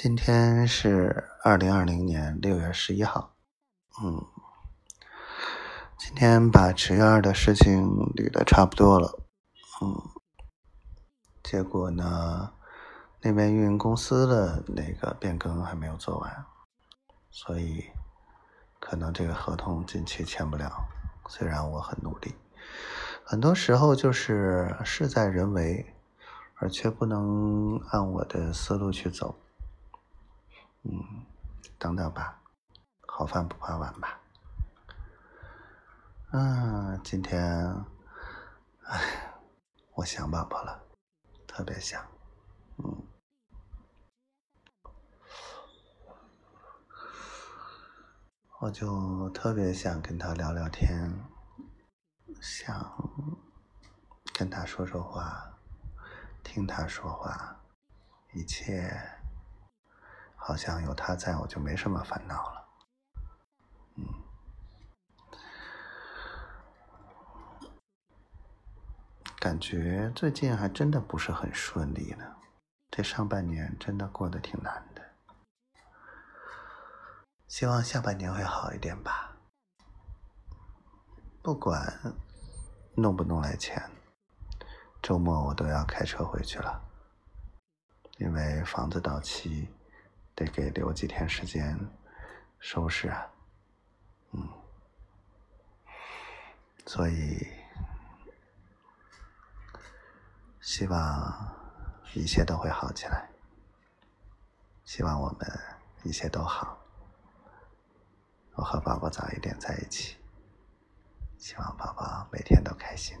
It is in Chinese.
今天是二零二零年六月十一号，嗯，今天把池院儿的事情捋的差不多了，嗯，结果呢，那边运营公司的那个变更还没有做完，所以可能这个合同近期签不了。虽然我很努力，很多时候就是事在人为，而却不能按我的思路去走。嗯，等等吧，好饭不怕晚吧。嗯，今天，哎，我想宝宝了，特别想。嗯，我就特别想跟他聊聊天，想跟他说说话，听他说话，一切。好像有他在，我就没什么烦恼了。嗯，感觉最近还真的不是很顺利呢。这上半年真的过得挺难的，希望下半年会好一点吧。不管弄不弄来钱，周末我都要开车回去了，因为房子到期。得给留几天时间收拾啊，嗯，所以希望一切都会好起来，希望我们一切都好，我和宝宝早一点在一起，希望宝宝每天都开心。